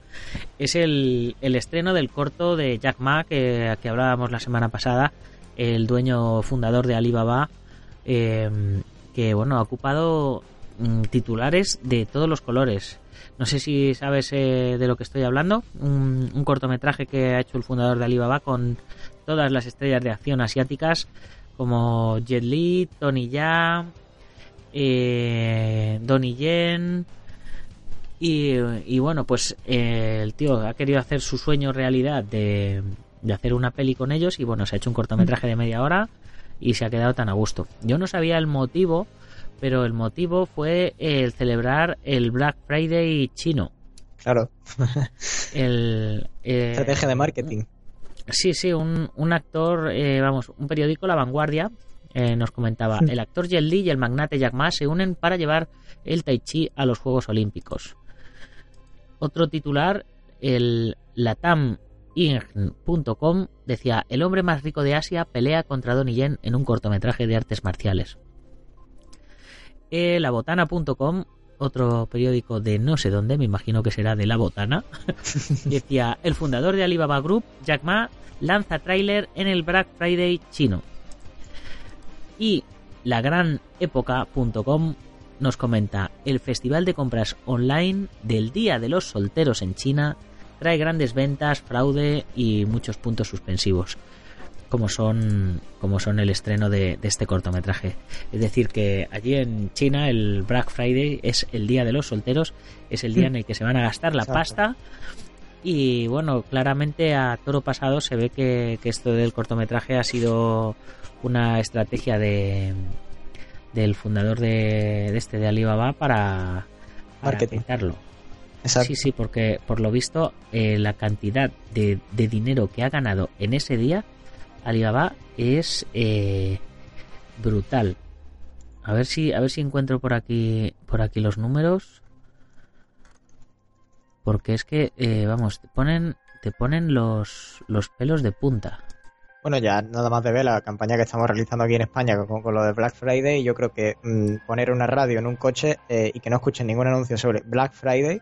es el, estreno del corto de Jack Ma que, que hablábamos la semana pasada, el dueño fundador de Alibaba, eh, que bueno ha ocupado mm, titulares de todos los colores no sé si sabes eh, de lo que estoy hablando. Un, cortometraje que ha hecho el fundador de Alibaba con todas las estrellas de acción asiáticas como Jet Li, Tony Ya, eh, Donnie Yen. Y, bueno, pues eh, el tío ha querido hacer su sueño realidad de, de hacer una peli con ellos y bueno, se ha hecho un cortometraje de media hora y se ha quedado tan a gusto. Yo no sabía el motivo pero el motivo fue el celebrar el Black Friday chino. Claro. el, eh, Estrategia de marketing. Sí, sí, un, un actor, eh, vamos, un periódico, La Vanguardia, eh, nos comentaba, el actor Jet Li y el magnate Jack Ma se unen para llevar el Tai Chi a los Juegos Olímpicos. Otro titular, el latam.com decía, el hombre más rico de Asia pelea contra Donnie Yen en un cortometraje de artes marciales. Eh, labotana.com, otro periódico de no sé dónde, me imagino que será de La Botana, decía, el fundador de Alibaba Group, Jack Ma, lanza tráiler en el Black Friday chino. Y lagranépoca.com nos comenta, el festival de compras online del Día de los Solteros en China trae grandes ventas, fraude y muchos puntos suspensivos como son, como son el estreno de, este cortometraje. Es decir, que allí en China el Black Friday es el día de los solteros, es el día en el que se van a gastar la pasta. Y bueno, claramente a toro pasado se ve que, esto del cortometraje ha sido una estrategia de del fundador de, este de Alibaba para, para Sí, sí, porque por lo visto eh, la cantidad de, de dinero que ha ganado en ese día Alibaba es eh, brutal. A ver si a ver si encuentro por aquí por aquí los números. Porque es que eh, vamos, te ponen te ponen los los pelos de punta. Bueno, ya nada más de ver la campaña que estamos realizando aquí en España con, lo de Black Friday, yo creo que mm, poner una radio en un coche eh, y que no escuchen ningún anuncio sobre Black Friday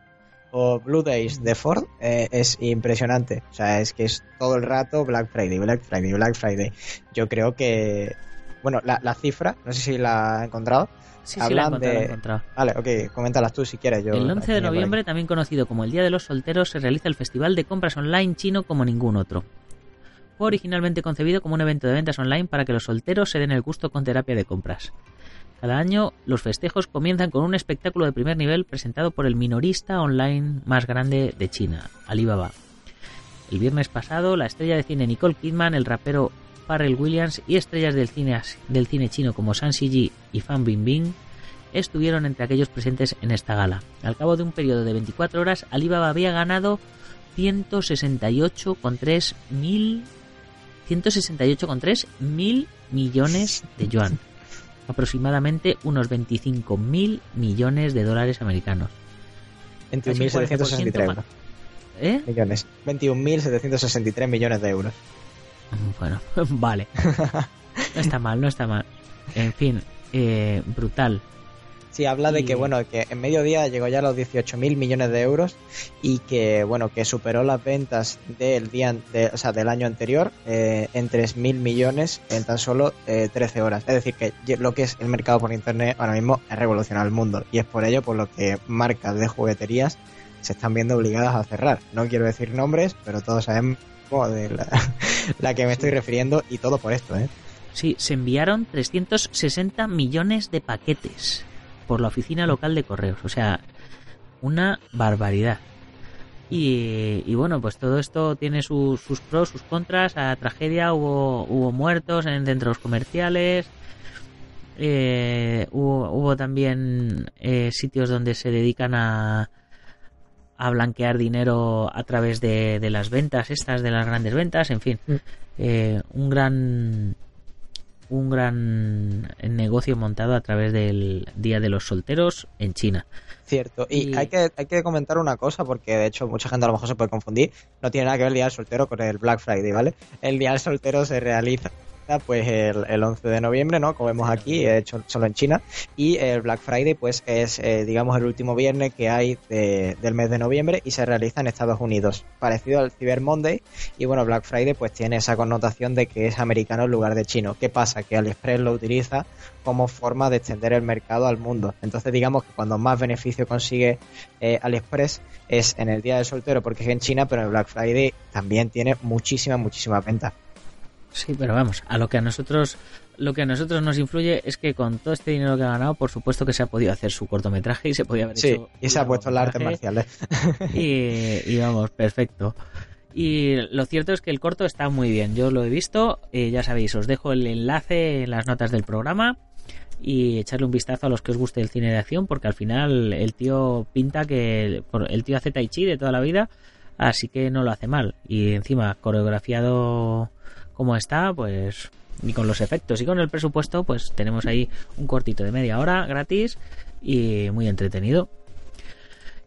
o Blue Days de Ford eh, es impresionante. O sea, es que es todo el rato Black Friday, Black Friday, Black Friday. Yo creo que, bueno, la, cifra, no sé si la ha encontrado. Sí, sí, la he encontrado, Vale, ok, coméntalas tú si quieres. Yo el 11 de noviembre, también conocido como el Día de los Solteros, se realiza el Festival de Compras Online chino como ningún otro. Fue originalmente concebido como un evento de ventas online para que los solteros se den el gusto con terapia de compras. Cada año los festejos comienzan con un espectáculo de primer nivel presentado por el minorista online más grande de China, Alibaba. El viernes pasado, la estrella de cine Nicole Kidman, el rapero Pharrell Williams y estrellas del cine, chino como San Ji y Fan Bingbing estuvieron entre aquellos presentes en esta gala. Al cabo de un periodo de 24 horas, Alibaba había ganado 168,3 mil 168,3 mil millones de yuan aproximadamente unos 25.000 millones de dólares americanos. 21.763 euros. ¿Eh? Millones. 21.763 millones de euros. Bueno, vale. No está mal, no está mal. En fin, eh, brutal. Sí, habla de que, bueno, que en mediodía llegó ya a los 18.000 millones de euros y que, bueno, que superó las ventas del día, o sea, del año anterior eh, en 3.000 millones en tan solo 13 eh, horas. Es decir, que lo que es el mercado por Internet ahora mismo es revolucionar el mundo y es por ello por lo que marcas de jugueterías se están viendo obligadas a cerrar. No quiero decir nombres, pero todos sabemos de la, la que me estoy refiriendo y todo por esto, ¿eh? Sí, se enviaron 360 millones de paquetes por la oficina local de correos. O sea, una barbaridad. Y, bueno, pues todo esto tiene sus, pros, sus contras. A tragedia hubo, hubo muertos en centros comerciales. Eh, hubo, también eh, sitios donde se dedican a, a blanquear dinero a través de, las ventas estas, de las grandes ventas. En fin, mm. eh, un gran un gran negocio montado a través del Día de los Solteros en China. Cierto, y, Hay, que, hay que comentar una cosa, porque de hecho mucha gente a lo mejor se puede confundir, no tiene nada que ver el Día del Soltero con el Black Friday, ¿vale? El Día del Soltero se realiza pues el, el, 11 de noviembre, ¿no? Como vemos aquí, hecho solo en China. Y el Black Friday, pues es, eh, digamos, el último viernes que hay del mes de noviembre y se realiza en Estados Unidos. Parecido al Cyber Monday. Y bueno, Black Friday pues tiene esa connotación de que es americano en lugar de chino. ¿Qué pasa? Que AliExpress lo utiliza como forma de extender el mercado al mundo. Entonces digamos que cuando más beneficio consigue eh, AliExpress es en el Día del Soltero porque es en China, pero en el Black Friday también tiene muchísimas, muchísimas ventas. Sí, pero vamos, a lo que a nosotros lo que a nosotros nos influye es que con todo este dinero que ha ganado, por supuesto que se ha podido hacer su cortometraje y se podía haber sí, y se ha puesto el arte marcial. Y, vamos, perfecto. Y lo cierto es que el corto está muy bien. Yo lo he visto. Eh, ya sabéis, os dejo el enlace en las notas del programa y echarle un vistazo a los que os guste el cine de acción, porque al final el tío pinta que el tío hace tai chi de toda la vida, así que no lo hace mal. Y encima coreografiado como está, pues ni con los efectos y con el presupuesto, pues tenemos ahí un cortito de media hora gratis y muy entretenido.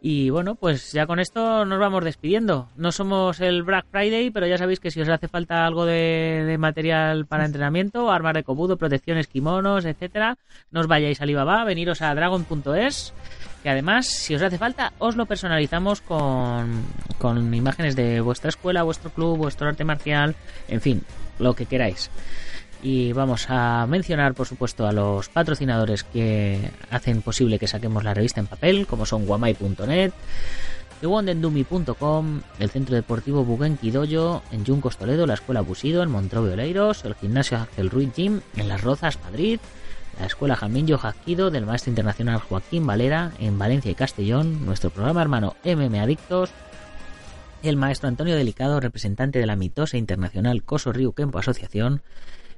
Y bueno, pues ya con esto nos vamos despidiendo. No somos el Black Friday, pero ya sabéis que si os hace falta algo de, material para entrenamiento, armas de cobudo, protecciones, kimonos, etcétera, no os vayáis a Alibaba, veniros a dragon.es, que además, si os hace falta, os lo personalizamos con, con imágenes de vuestra escuela, vuestro club, vuestro arte marcial, en fin, lo que queráis. Y vamos a mencionar, por supuesto, a los patrocinadores que hacen posible que saquemos la revista en papel, como son guamai.net, thewondendumi.com, el Centro Deportivo Dojo, en Juncos Toledo, la Escuela Busido, en Montrove Oleiros, el Gimnasio Axel Ruiz Gym, en Las Rozas, Madrid, la Escuela Jamillo Jaquido del Maestro Internacional Joaquín Valera, en Valencia y Castellón, nuestro programa hermano MM Adictos, el maestro Antonio Delicado, representante de la mitosa internacional Coso Río Kempo Asociación,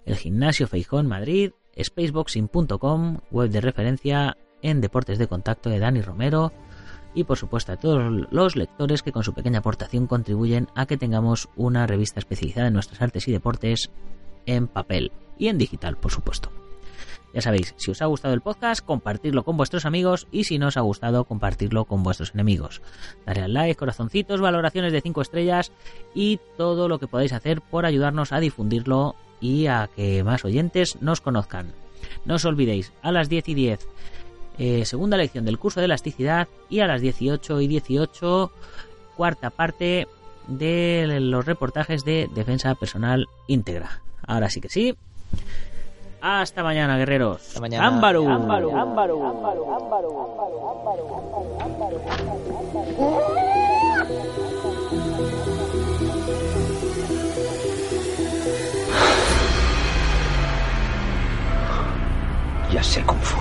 el Gimnasio Feijón Madrid, spaceboxing.com, web de referencia en deportes de contacto de Dani Romero, y por supuesto a todos los lectores que con su pequeña aportación contribuyen a que tengamos una revista especializada en nuestras artes y deportes en papel y en digital, por supuesto. Ya sabéis, si os ha gustado el podcast, compartirlo con vuestros amigos y si no os ha gustado, compartirlo con vuestros enemigos. Daré al like, corazoncitos, valoraciones de 5 estrellas y todo lo que podáis hacer por ayudarnos a difundirlo y a que más oyentes nos conozcan. No os olvidéis, a las 10 y 10, eh, segunda lección del curso de elasticidad y a las 18 y 18, cuarta parte de los reportajes de defensa personal íntegra. Ahora sí que sí. Hasta mañana, guerreros. Hasta mañana. Ámbaru. Ámbaru. Ámbaru. Ámbaru. Ámbaru. Ámbaru. Ámbaru. Ya sé Kung Fu.